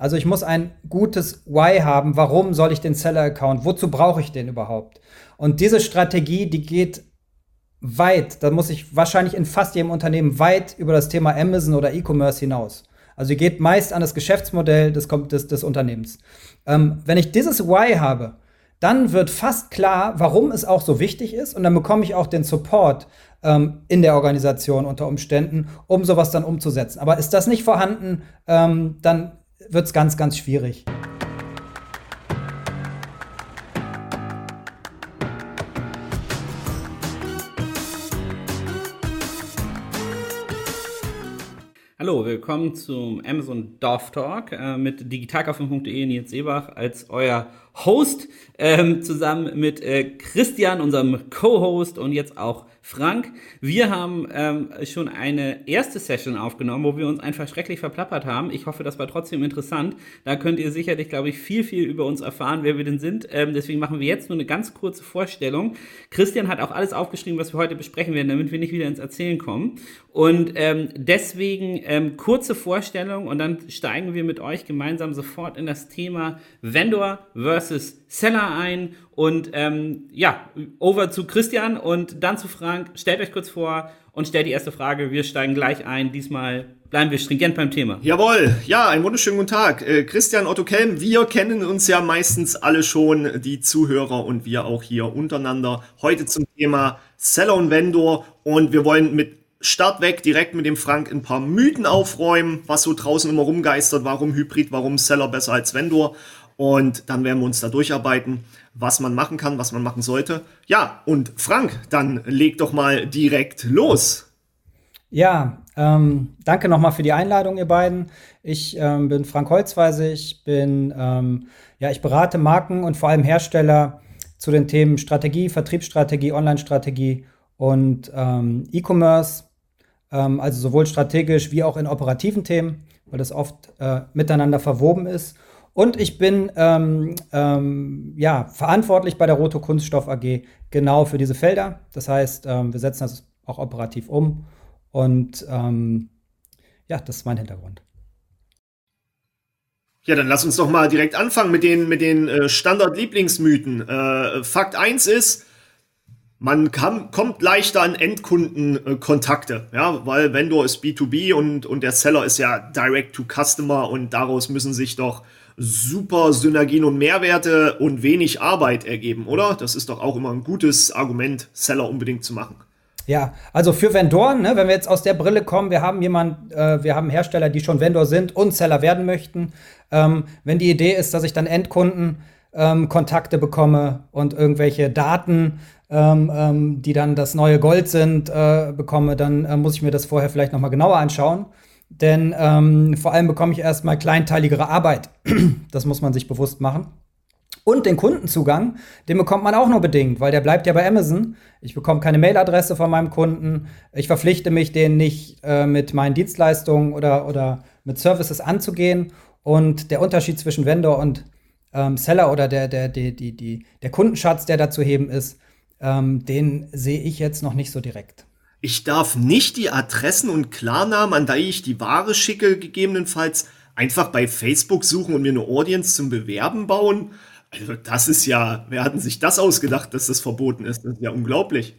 Also ich muss ein gutes Why haben. Warum soll ich den Seller-Account? Wozu brauche ich den überhaupt? Und diese Strategie, die geht weit, da muss ich wahrscheinlich in fast jedem Unternehmen weit über das Thema Amazon oder E-Commerce hinaus. Also sie geht meist an das Geschäftsmodell des, des, des Unternehmens. Ähm, wenn ich dieses Why habe, dann wird fast klar, warum es auch so wichtig ist und dann bekomme ich auch den Support ähm, in der Organisation unter Umständen, um sowas dann umzusetzen. Aber ist das nicht vorhanden, ähm, dann wird es ganz, ganz schwierig. Hallo, willkommen zum Amazon Dorf Talk äh, mit digitalkaufmann.de Nils Seebach als euer Host, ähm, zusammen mit äh, Christian, unserem Co-Host und jetzt auch Frank. Wir haben ähm, schon eine erste Session aufgenommen, wo wir uns einfach schrecklich verplappert haben. Ich hoffe, das war trotzdem interessant. Da könnt ihr sicherlich, glaube ich, viel, viel über uns erfahren, wer wir denn sind. Ähm, deswegen machen wir jetzt nur eine ganz kurze Vorstellung. Christian hat auch alles aufgeschrieben, was wir heute besprechen werden, damit wir nicht wieder ins Erzählen kommen. Und ähm, deswegen ähm, kurze Vorstellung und dann steigen wir mit euch gemeinsam sofort in das Thema Vendor versus Seller ein und ähm, ja, over zu Christian und dann zu Frank. Stellt euch kurz vor und stellt die erste Frage. Wir steigen gleich ein. Diesmal bleiben wir stringent beim Thema. Jawohl, ja, einen wunderschönen guten Tag. Äh, Christian Otto Kelm, wir kennen uns ja meistens alle schon, die Zuhörer und wir auch hier untereinander. Heute zum Thema Seller und Vendor und wir wollen mit Start weg direkt mit dem Frank ein paar Mythen aufräumen, was so draußen immer rumgeistert, warum Hybrid, warum Seller besser als Vendor. Und dann werden wir uns da durcharbeiten, was man machen kann, was man machen sollte. Ja, und Frank, dann leg doch mal direkt los. Ja, ähm, danke nochmal für die Einladung, ihr beiden. Ich ähm, bin Frank Holzweise. Ich bin, ähm, ja, ich berate Marken und vor allem Hersteller zu den Themen Strategie, Vertriebsstrategie, Online-Strategie und ähm, E-Commerce. Ähm, also sowohl strategisch wie auch in operativen Themen, weil das oft äh, miteinander verwoben ist. Und ich bin ähm, ähm, ja, verantwortlich bei der Roto Kunststoff AG genau für diese Felder. Das heißt, ähm, wir setzen das auch operativ um. Und ähm, ja, das ist mein Hintergrund. Ja, dann lass uns doch mal direkt anfangen mit den, mit den äh, Standard-Lieblingsmythen. Äh, Fakt 1 ist, man kann, kommt leichter an Endkundenkontakte, äh, ja, weil Vendor ist B2B und, und der Seller ist ja Direct to Customer und daraus müssen sich doch super Synergien und Mehrwerte und wenig Arbeit ergeben, oder? Das ist doch auch immer ein gutes Argument, Seller unbedingt zu machen. Ja, also für Vendoren, ne, wenn wir jetzt aus der Brille kommen, wir haben jemand, äh, wir haben Hersteller, die schon Vendor sind und Seller werden möchten. Ähm, wenn die Idee ist, dass ich dann Endkunden ähm, Kontakte bekomme und irgendwelche Daten, ähm, ähm die dann das neue Gold sind, äh, bekomme, dann äh, muss ich mir das vorher vielleicht noch mal genauer anschauen. Denn ähm, vor allem bekomme ich erstmal kleinteiligere Arbeit. das muss man sich bewusst machen. Und den Kundenzugang, den bekommt man auch nur bedingt, weil der bleibt ja bei Amazon. Ich bekomme keine Mailadresse von meinem Kunden. Ich verpflichte mich, den nicht äh, mit meinen Dienstleistungen oder, oder mit Services anzugehen. Und der Unterschied zwischen Vendor und ähm, Seller oder der, der, der, die, die, der Kundenschatz, der da zu heben ist, ähm, den sehe ich jetzt noch nicht so direkt. Ich darf nicht die Adressen und Klarnamen, an die ich die Ware schicke, gegebenenfalls einfach bei Facebook suchen und mir eine Audience zum Bewerben bauen. Also das ist ja, wer hat sich das ausgedacht, dass das verboten ist? Das ist ja unglaublich.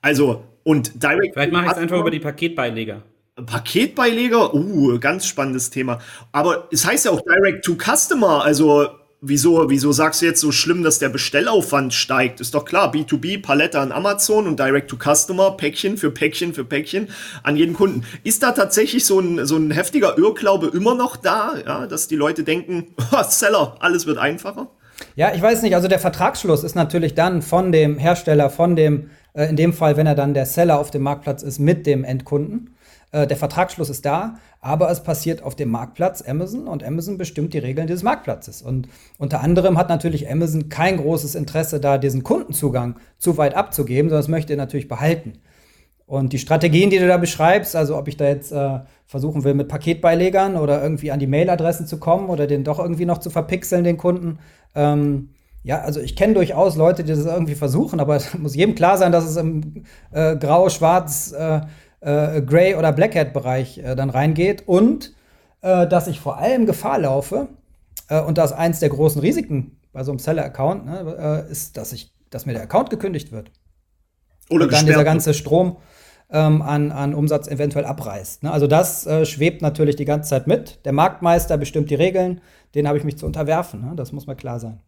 Also und Direct. Vielleicht mache ich es einfach über die Paketbeileger. Paketbeileger, uh, ganz spannendes Thema. Aber es heißt ja auch Direct to Customer, also wieso, wieso sagst du jetzt so schlimm, dass der Bestellaufwand steigt? Ist doch klar, B2B, Palette an Amazon und Direct to Customer, Päckchen für Päckchen für Päckchen an jeden Kunden. Ist da tatsächlich so ein, so ein heftiger Irrglaube immer noch da, ja, dass die Leute denken, Seller, alles wird einfacher? Ja, ich weiß nicht. Also der Vertragsschluss ist natürlich dann von dem Hersteller, von dem, äh, in dem Fall, wenn er dann der Seller auf dem Marktplatz ist, mit dem Endkunden. Äh, der Vertragsschluss ist da, aber es passiert auf dem Marktplatz Amazon und Amazon bestimmt die Regeln dieses Marktplatzes. Und unter anderem hat natürlich Amazon kein großes Interesse, da diesen Kundenzugang zu weit abzugeben, sondern das möchte er natürlich behalten. Und die Strategien, die du da beschreibst, also ob ich da jetzt äh, versuchen will, mit Paketbeilegern oder irgendwie an die Mailadressen zu kommen oder den doch irgendwie noch zu verpixeln, den Kunden. Ähm, ja, also ich kenne durchaus Leute, die das irgendwie versuchen, aber es muss jedem klar sein, dass es im äh, Grau, Schwarz, äh, äh, Gray- oder Black Hat-Bereich äh, dann reingeht. Und äh, dass ich vor allem Gefahr laufe, äh, und das ist eins der großen Risiken bei so einem Seller-Account, ne, äh, ist, dass, ich, dass mir der Account gekündigt wird. Oder und dann dieser ganze Strom ähm, an, an Umsatz eventuell abreißt. Ne? Also das äh, schwebt natürlich die ganze Zeit mit. Der Marktmeister bestimmt die Regeln, denen habe ich mich zu unterwerfen. Ne? Das muss mal klar sein.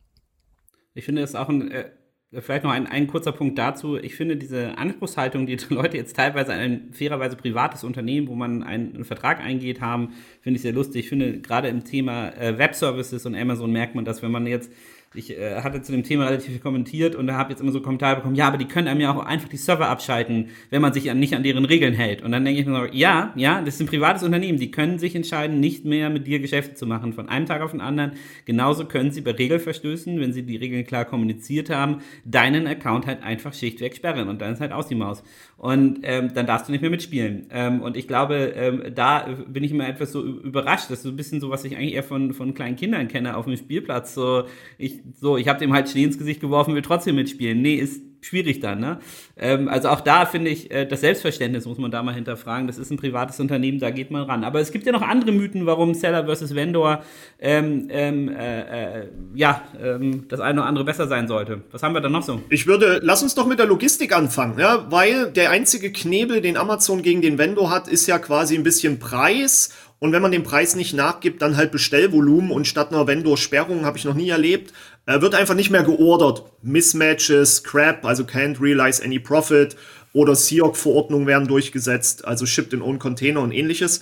Ich finde es auch ein, äh, vielleicht noch ein, ein kurzer Punkt dazu. Ich finde diese Anspruchshaltung, die Leute jetzt teilweise ein fairerweise privates Unternehmen, wo man einen, einen Vertrag eingeht, haben, finde ich sehr lustig. Ich finde gerade im Thema äh, Webservices und Amazon merkt man das, wenn man jetzt ich äh, hatte zu dem Thema relativ viel kommentiert und da habe jetzt immer so Kommentare bekommen, ja, aber die können einem ja auch einfach die Server abschalten, wenn man sich an, nicht an deren Regeln hält. Und dann denke ich mir so, ja, ja, das ist ein privates Unternehmen, die können sich entscheiden, nicht mehr mit dir Geschäfte zu machen, von einem Tag auf den anderen. Genauso können sie bei Regelverstößen, wenn sie die Regeln klar kommuniziert haben, deinen Account halt einfach schlichtweg sperren und dann ist halt aus die Maus. Und ähm, dann darfst du nicht mehr mitspielen. Ähm, und ich glaube, ähm, da bin ich immer etwas so überrascht. Das ist so ein bisschen so, was ich eigentlich eher von, von kleinen Kindern kenne auf dem Spielplatz. So, ich, so, ich habe dem halt Schnee ins Gesicht geworfen, will trotzdem mitspielen. Nee, ist schwierig dann. Ne? Ähm, also auch da finde ich, äh, das Selbstverständnis muss man da mal hinterfragen. Das ist ein privates Unternehmen, da geht man ran. Aber es gibt ja noch andere Mythen, warum Seller versus Vendor ähm, ähm, äh, äh, ja, ähm, das eine oder andere besser sein sollte. Was haben wir da noch so? Ich würde, lass uns doch mit der Logistik anfangen, ja, weil der einzige Knebel, den Amazon gegen den Vendor hat, ist ja quasi ein bisschen Preis und wenn man den Preis nicht nachgibt, dann halt Bestellvolumen und statt einer Vendor-Sperrung, habe ich noch nie erlebt, äh, wird einfach nicht mehr geordert. Mismatches, Crap, also can't realize any profit oder SIOC-Verordnungen werden durchgesetzt, also shipped in own Container und ähnliches.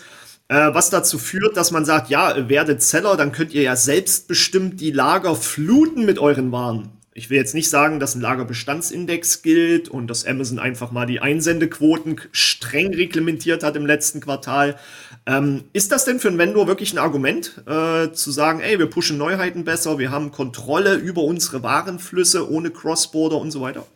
Äh, was dazu führt, dass man sagt, ja, werdet Seller, dann könnt ihr ja selbstbestimmt die Lager fluten mit euren Waren. Ich will jetzt nicht sagen, dass ein Lagerbestandsindex gilt und dass Amazon einfach mal die Einsendequoten streng reglementiert hat im letzten Quartal. Ähm, ist das denn für einen Vendor wirklich ein Argument, äh, zu sagen, ey, wir pushen Neuheiten besser, wir haben Kontrolle über unsere Warenflüsse ohne Cross-Border und so weiter?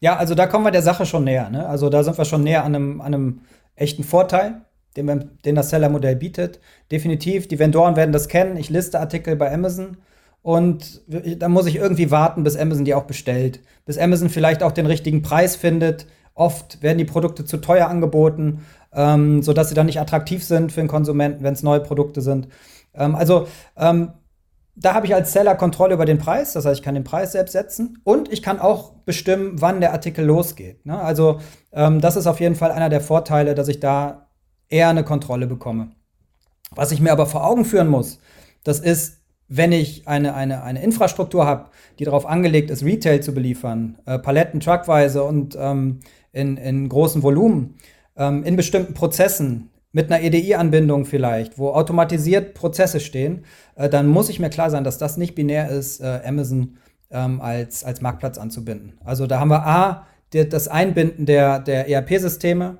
Ja, also da kommen wir der Sache schon näher. Ne? Also da sind wir schon näher an einem, an einem echten Vorteil, den, wir, den das Seller-Modell bietet. Definitiv, die Vendoren werden das kennen. Ich liste Artikel bei Amazon und dann muss ich irgendwie warten, bis Amazon die auch bestellt. Bis Amazon vielleicht auch den richtigen Preis findet. Oft werden die Produkte zu teuer angeboten, ähm, sodass sie dann nicht attraktiv sind für den Konsumenten, wenn es neue Produkte sind. Ähm, also ähm, da habe ich als Seller Kontrolle über den Preis, das heißt, ich kann den Preis selbst setzen und ich kann auch bestimmen, wann der Artikel losgeht. Ne? Also ähm, das ist auf jeden Fall einer der Vorteile, dass ich da eher eine Kontrolle bekomme. Was ich mir aber vor Augen führen muss, das ist, wenn ich eine, eine, eine Infrastruktur habe, die darauf angelegt ist, Retail zu beliefern, äh, Paletten truckweise und ähm, in, in großen Volumen, ähm, in bestimmten Prozessen, mit einer EDI-Anbindung vielleicht, wo automatisiert Prozesse stehen, äh, dann muss ich mir klar sein, dass das nicht binär ist, äh, Amazon ähm, als, als Marktplatz anzubinden. Also da haben wir A, die, das Einbinden der, der ERP-Systeme,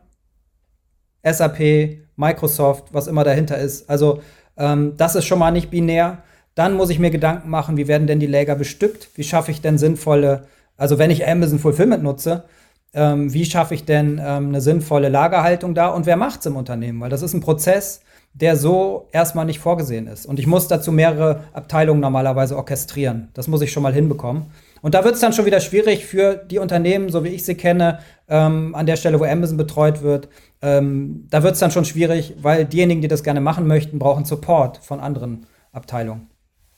SAP, Microsoft, was immer dahinter ist. Also ähm, das ist schon mal nicht binär. Dann muss ich mir Gedanken machen, wie werden denn die Lager bestückt? Wie schaffe ich denn sinnvolle, also wenn ich Amazon Fulfillment nutze, ähm, wie schaffe ich denn ähm, eine sinnvolle Lagerhaltung da und wer macht es im Unternehmen? Weil das ist ein Prozess, der so erstmal nicht vorgesehen ist. Und ich muss dazu mehrere Abteilungen normalerweise orchestrieren. Das muss ich schon mal hinbekommen. Und da wird es dann schon wieder schwierig für die Unternehmen, so wie ich sie kenne, ähm, an der Stelle, wo Amazon betreut wird. Ähm, da wird es dann schon schwierig, weil diejenigen, die das gerne machen möchten, brauchen Support von anderen Abteilungen.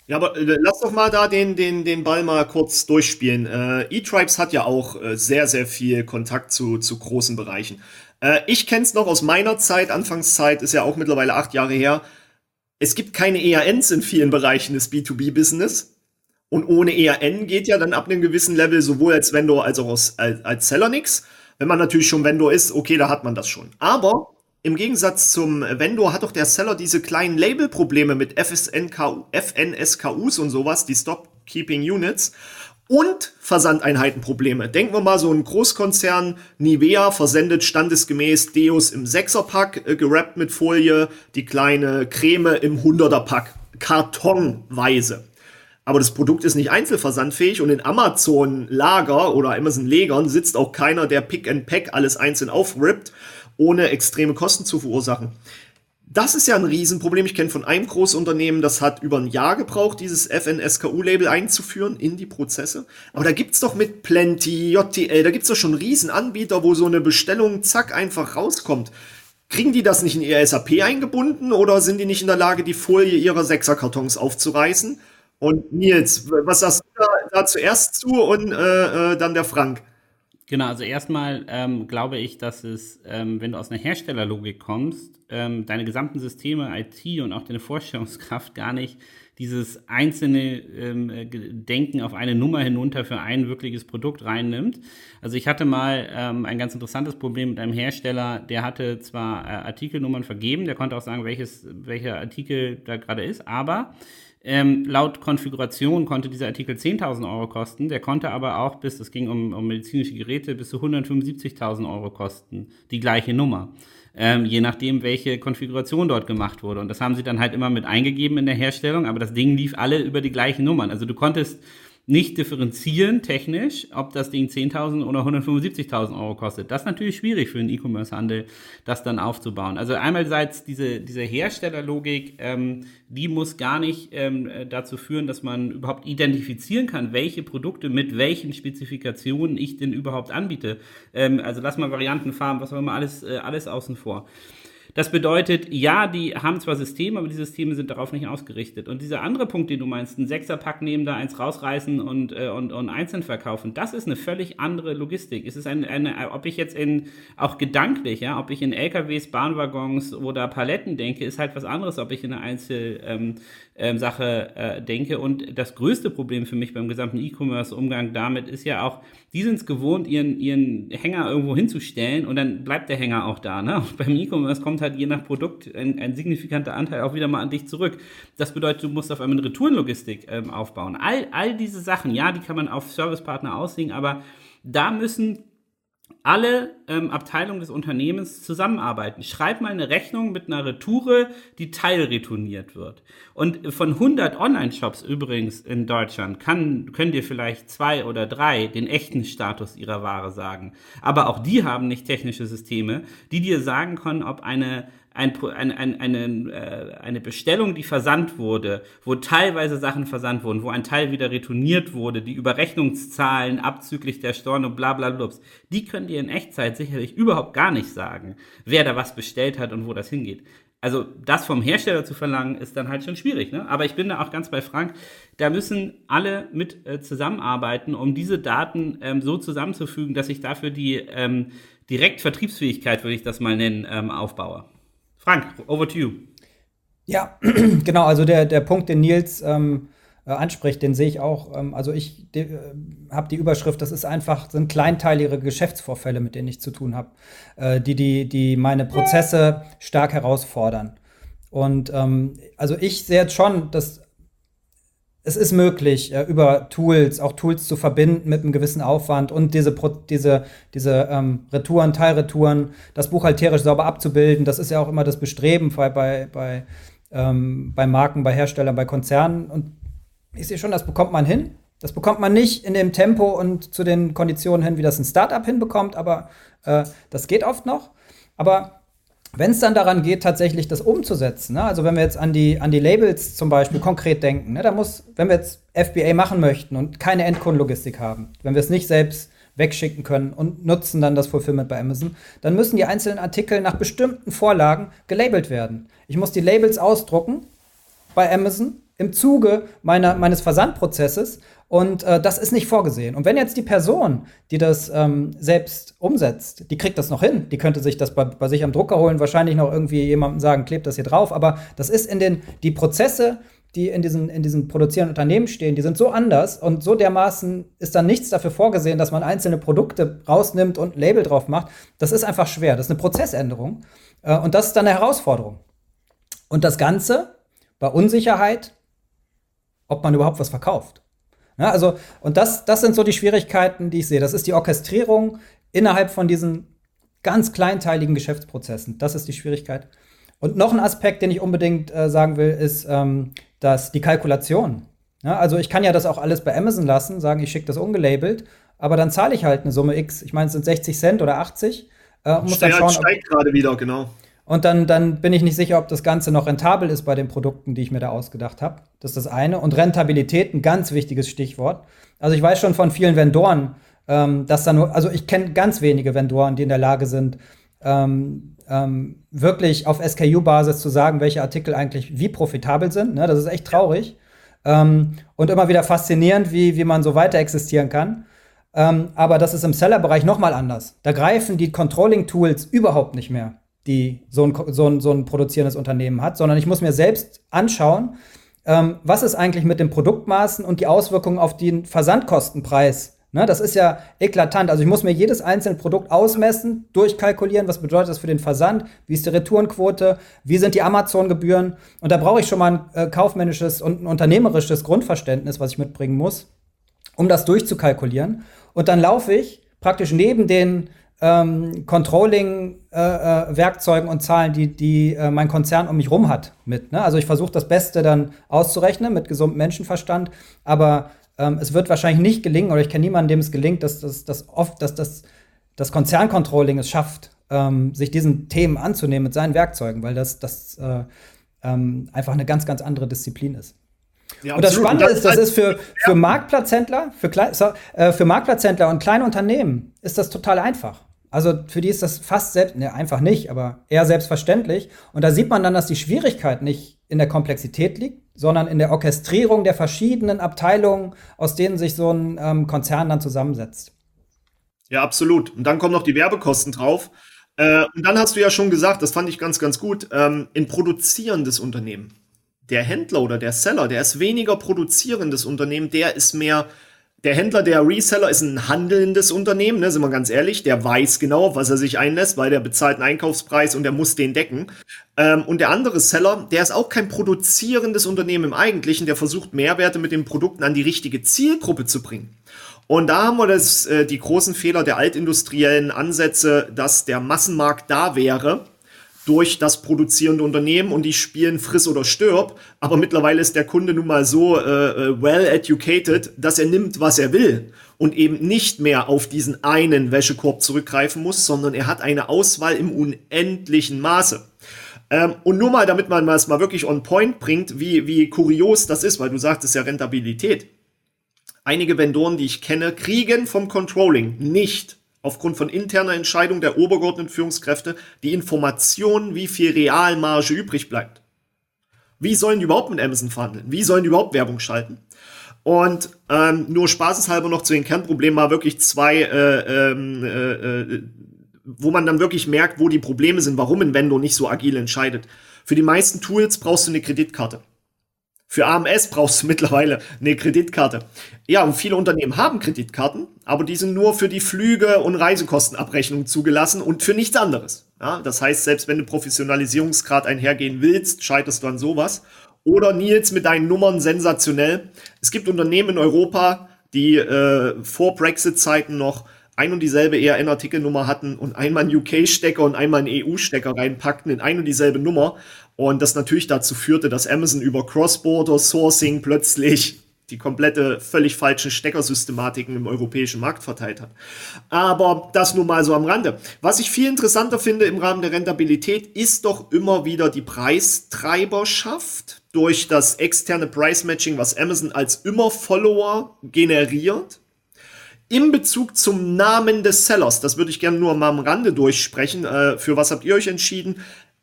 Ja, aber äh, lass doch mal da den, den, den Ball mal kurz durchspielen. Äh, E-Tribes hat ja auch äh, sehr, sehr viel Kontakt zu, zu großen Bereichen. Äh, ich kenne es noch aus meiner Zeit, Anfangszeit, ist ja auch mittlerweile acht Jahre her. Es gibt keine ERNs in vielen Bereichen des B2B-Business. Und ohne ERN geht ja dann ab einem gewissen Level sowohl als Vendor als auch als, als Seller nix. Wenn man natürlich schon Vendor ist, okay, da hat man das schon. Aber im Gegensatz zum Vendor hat doch der Seller diese kleinen Label-Probleme mit FNSKUs und sowas, die Stop Keeping Units und Versandeinheitenprobleme. Denken wir mal, so ein Großkonzern Nivea versendet standesgemäß Deos im Sechserpack, äh, gerappt mit Folie, die kleine Creme im Hunderterpack, kartonweise. Aber das Produkt ist nicht einzelversandfähig und in Amazon-Lager oder Amazon-Legern sitzt auch keiner, der Pick and Pack alles einzeln aufrippt ohne extreme Kosten zu verursachen. Das ist ja ein Riesenproblem. Ich kenne von einem Großunternehmen, das hat über ein Jahr gebraucht, dieses FNSKU-Label einzuführen in die Prozesse. Aber da gibt's doch mit Plenty, JTL, da gibt's doch schon Riesenanbieter, wo so eine Bestellung zack einfach rauskommt. kriegen die das nicht in ihr SAP eingebunden oder sind die nicht in der Lage, die Folie ihrer Sechserkartons aufzureißen? Und Nils, was sagst du da, da zuerst zu und äh, äh, dann der Frank? Genau, also erstmal ähm, glaube ich, dass es, ähm, wenn du aus einer Herstellerlogik kommst, ähm, deine gesamten Systeme, IT und auch deine Vorstellungskraft gar nicht dieses einzelne ähm, Denken auf eine Nummer hinunter für ein wirkliches Produkt reinnimmt. Also ich hatte mal ähm, ein ganz interessantes Problem mit einem Hersteller, der hatte zwar äh, Artikelnummern vergeben, der konnte auch sagen, welches, welcher Artikel da gerade ist, aber ähm, laut Konfiguration konnte dieser Artikel 10.000 Euro kosten, der konnte aber auch bis, es ging um, um medizinische Geräte, bis zu 175.000 Euro kosten, die gleiche Nummer ähm, je nachdem, welche Konfiguration dort gemacht wurde. Und das haben sie dann halt immer mit eingegeben in der Herstellung, aber das Ding lief alle über die gleichen Nummern. Also du konntest nicht differenzieren technisch, ob das Ding 10.000 oder 175.000 Euro kostet. Das ist natürlich schwierig für einen E-Commerce-Handel, das dann aufzubauen. Also einmalseits diese, diese Herstellerlogik, ähm, die muss gar nicht ähm, dazu führen, dass man überhaupt identifizieren kann, welche Produkte mit welchen Spezifikationen ich denn überhaupt anbiete. Ähm, also lass mal Variantenfarben, was auch immer, alles, äh, alles außen vor. Das bedeutet, ja, die haben zwar Systeme, aber die Systeme sind darauf nicht ausgerichtet. Und dieser andere Punkt, den du meinst, ein Sechserpack nehmen, da eins rausreißen und, äh, und, und einzeln verkaufen, das ist eine völlig andere Logistik. Es ist eine, eine ob ich jetzt in, auch gedanklich, ja, ob ich in LKWs, Bahnwaggons oder Paletten denke, ist halt was anderes, ob ich in eine Einzel, ähm, ähm, Sache äh, denke. Und das größte Problem für mich beim gesamten E-Commerce-Umgang damit ist ja auch, die sind es gewohnt, ihren, ihren Hänger irgendwo hinzustellen und dann bleibt der Hänger auch da. Ne? Und beim E-Commerce kommt halt je nach Produkt ein, ein, signifikanter Anteil auch wieder mal an dich zurück. Das bedeutet, du musst auf einmal eine Retourenlogistik ähm, aufbauen. All, all diese Sachen, ja, die kann man auf Servicepartner auslegen, aber da müssen alle ähm, Abteilungen des Unternehmens zusammenarbeiten. Schreib mal eine Rechnung mit einer Retoure, die teilretourniert wird. Und von 100 Online-Shops übrigens in Deutschland kann, können dir vielleicht zwei oder drei den echten Status ihrer Ware sagen. Aber auch die haben nicht technische Systeme, die dir sagen können, ob eine ein, ein, ein, eine, äh, eine Bestellung, die versandt wurde, wo teilweise Sachen versandt wurden, wo ein Teil wieder retourniert wurde, die Überrechnungszahlen abzüglich der Steuern und bla bla bla, die können dir in Echtzeit sicherlich überhaupt gar nicht sagen, wer da was bestellt hat und wo das hingeht. Also das vom Hersteller zu verlangen, ist dann halt schon schwierig. Ne? Aber ich bin da auch ganz bei Frank. Da müssen alle mit äh, zusammenarbeiten, um diese Daten ähm, so zusammenzufügen, dass ich dafür die ähm, Direktvertriebsfähigkeit, würde ich das mal nennen, ähm, aufbaue. Frank, over to you. Ja, genau, also der, der Punkt, den Nils ähm, äh, anspricht, den sehe ich auch. Ähm, also ich äh, habe die Überschrift, das ist einfach, sind kleinteilige Geschäftsvorfälle, mit denen ich zu tun habe, äh, die, die, die meine Prozesse stark herausfordern. Und ähm, also ich sehe jetzt schon, dass es ist möglich, äh, über Tools, auch Tools zu verbinden mit einem gewissen Aufwand und diese, diese, diese ähm, Retouren, Teilretouren, das buchhalterisch sauber abzubilden. Das ist ja auch immer das Bestreben bei, bei, bei, ähm, bei Marken, bei Herstellern, bei Konzernen. Und ich sehe schon, das bekommt man hin. Das bekommt man nicht in dem Tempo und zu den Konditionen hin, wie das ein Startup hinbekommt, aber äh, das geht oft noch. Aber wenn es dann daran geht, tatsächlich das umzusetzen, ne? also wenn wir jetzt an die, an die Labels zum Beispiel konkret denken, ne? da muss, wenn wir jetzt FBA machen möchten und keine Endkundenlogistik haben, wenn wir es nicht selbst wegschicken können und nutzen dann das Fulfillment bei Amazon, dann müssen die einzelnen Artikel nach bestimmten Vorlagen gelabelt werden. Ich muss die Labels ausdrucken bei Amazon im Zuge meiner, meines Versandprozesses und äh, das ist nicht vorgesehen. Und wenn jetzt die Person, die das ähm, selbst umsetzt, die kriegt das noch hin, die könnte sich das bei, bei sich am Drucker holen, wahrscheinlich noch irgendwie jemandem sagen, klebt das hier drauf, aber das ist in den, die Prozesse, die in diesen, in diesen produzierenden Unternehmen stehen, die sind so anders und so dermaßen ist dann nichts dafür vorgesehen, dass man einzelne Produkte rausnimmt und ein Label drauf macht. Das ist einfach schwer. Das ist eine Prozessänderung. Äh, und das ist dann eine Herausforderung. Und das Ganze bei Unsicherheit, ob man überhaupt was verkauft. Ja, also, und das, das sind so die Schwierigkeiten, die ich sehe. Das ist die Orchestrierung innerhalb von diesen ganz kleinteiligen Geschäftsprozessen. Das ist die Schwierigkeit. Und noch ein Aspekt, den ich unbedingt äh, sagen will, ist, ähm, dass die Kalkulation. Ja, also ich kann ja das auch alles bei Amazon lassen, sagen, ich schicke das ungelabelt, aber dann zahle ich halt eine Summe X. Ich meine, es sind 60 Cent oder 80. Äh, muss dann schauen, steigt gerade wieder, genau. Und dann, dann bin ich nicht sicher, ob das Ganze noch rentabel ist bei den Produkten, die ich mir da ausgedacht habe. Das ist das eine. Und Rentabilität, ein ganz wichtiges Stichwort. Also ich weiß schon von vielen Vendoren, ähm, dass da nur, also ich kenne ganz wenige Vendoren, die in der Lage sind, ähm, ähm, wirklich auf SKU-Basis zu sagen, welche Artikel eigentlich wie profitabel sind. Ne? Das ist echt traurig. Ähm, und immer wieder faszinierend, wie, wie man so weiter existieren kann. Ähm, aber das ist im Seller-Bereich nochmal anders. Da greifen die Controlling-Tools überhaupt nicht mehr, die so ein, so, ein, so ein produzierendes Unternehmen hat, sondern ich muss mir selbst anschauen, ähm, was ist eigentlich mit den Produktmaßen und die Auswirkungen auf den Versandkostenpreis Ne, das ist ja eklatant. Also ich muss mir jedes einzelne Produkt ausmessen, durchkalkulieren, was bedeutet das für den Versand, wie ist die Retourenquote, wie sind die Amazon-Gebühren. Und da brauche ich schon mal ein äh, kaufmännisches und ein unternehmerisches Grundverständnis, was ich mitbringen muss, um das durchzukalkulieren. Und dann laufe ich praktisch neben den ähm, Controlling-Werkzeugen äh, äh, und Zahlen, die, die äh, mein Konzern um mich rum hat, mit. Ne? Also ich versuche das Beste dann auszurechnen mit gesundem Menschenverstand, aber ähm, es wird wahrscheinlich nicht gelingen, oder ich kenne niemanden, dem es gelingt, dass das dass oft, dass das, das Konzerncontrolling es schafft, ähm, sich diesen Themen anzunehmen mit seinen Werkzeugen, weil das, das äh, ähm, einfach eine ganz, ganz andere Disziplin ist. Ja, und das Spannende ist, das ist für, für Marktplatzhändler, für, so, äh, für Marktplatzhändler und kleine Unternehmen ist das total einfach. Also für die ist das fast selbst, ne, einfach nicht, aber eher selbstverständlich. Und da sieht man dann, dass die Schwierigkeit nicht in der Komplexität liegt, sondern in der Orchestrierung der verschiedenen Abteilungen, aus denen sich so ein ähm, Konzern dann zusammensetzt. Ja, absolut. Und dann kommen noch die Werbekosten drauf. Äh, und dann hast du ja schon gesagt, das fand ich ganz, ganz gut, ähm, ein produzierendes Unternehmen. Der Händler oder der Seller, der ist weniger produzierendes Unternehmen, der ist mehr der Händler, der Reseller, ist ein handelndes Unternehmen, ne, sind wir ganz ehrlich. Der weiß genau, was er sich einlässt, weil der bezahlt einen Einkaufspreis und der muss den decken. Ähm, und der andere Seller, der ist auch kein produzierendes Unternehmen im Eigentlichen, der versucht Mehrwerte mit den Produkten an die richtige Zielgruppe zu bringen. Und da haben wir das, äh, die großen Fehler der altindustriellen Ansätze, dass der Massenmarkt da wäre durch das produzierende Unternehmen und die spielen friss oder stirb. Aber mittlerweile ist der Kunde nun mal so äh, äh, well educated, dass er nimmt, was er will und eben nicht mehr auf diesen einen Wäschekorb zurückgreifen muss, sondern er hat eine Auswahl im unendlichen Maße. Ähm, und nur mal, damit man es mal wirklich on point bringt, wie, wie kurios das ist, weil du sagtest ja Rentabilität. Einige Vendoren, die ich kenne, kriegen vom Controlling nicht aufgrund von interner Entscheidung der obergeordneten Führungskräfte die Informationen, wie viel Realmarge übrig bleibt. Wie sollen die überhaupt mit Amazon verhandeln? Wie sollen die überhaupt Werbung schalten? Und ähm, nur spaßeshalber noch zu den Kernproblemen mal wirklich zwei, äh, ähm, äh, äh, wo man dann wirklich merkt, wo die Probleme sind, warum ein Vendor nicht so agil entscheidet. Für die meisten Tools brauchst du eine Kreditkarte. Für AMS brauchst du mittlerweile eine Kreditkarte. Ja, und viele Unternehmen haben Kreditkarten, aber die sind nur für die Flüge und Reisekostenabrechnung zugelassen und für nichts anderes. Ja, das heißt, selbst wenn du Professionalisierungsgrad einhergehen willst, scheiterst du an sowas. Oder Nils mit deinen Nummern sensationell. Es gibt Unternehmen in Europa, die äh, vor Brexit-Zeiten noch ein und dieselbe ERN-Artikelnummer hatten und einmal einen UK-Stecker und einmal einen EU-Stecker reinpackten in ein und dieselbe Nummer und das natürlich dazu führte, dass Amazon über Cross-Border Sourcing plötzlich die komplette völlig falschen Steckersystematiken im europäischen Markt verteilt hat. Aber das nur mal so am Rande. Was ich viel interessanter finde im Rahmen der Rentabilität, ist doch immer wieder die Preistreiberschaft durch das externe Price Matching, was Amazon als immer Follower generiert. Im Bezug zum Namen des Sellers, das würde ich gerne nur mal am Rande durchsprechen. Äh, für was habt ihr euch entschieden?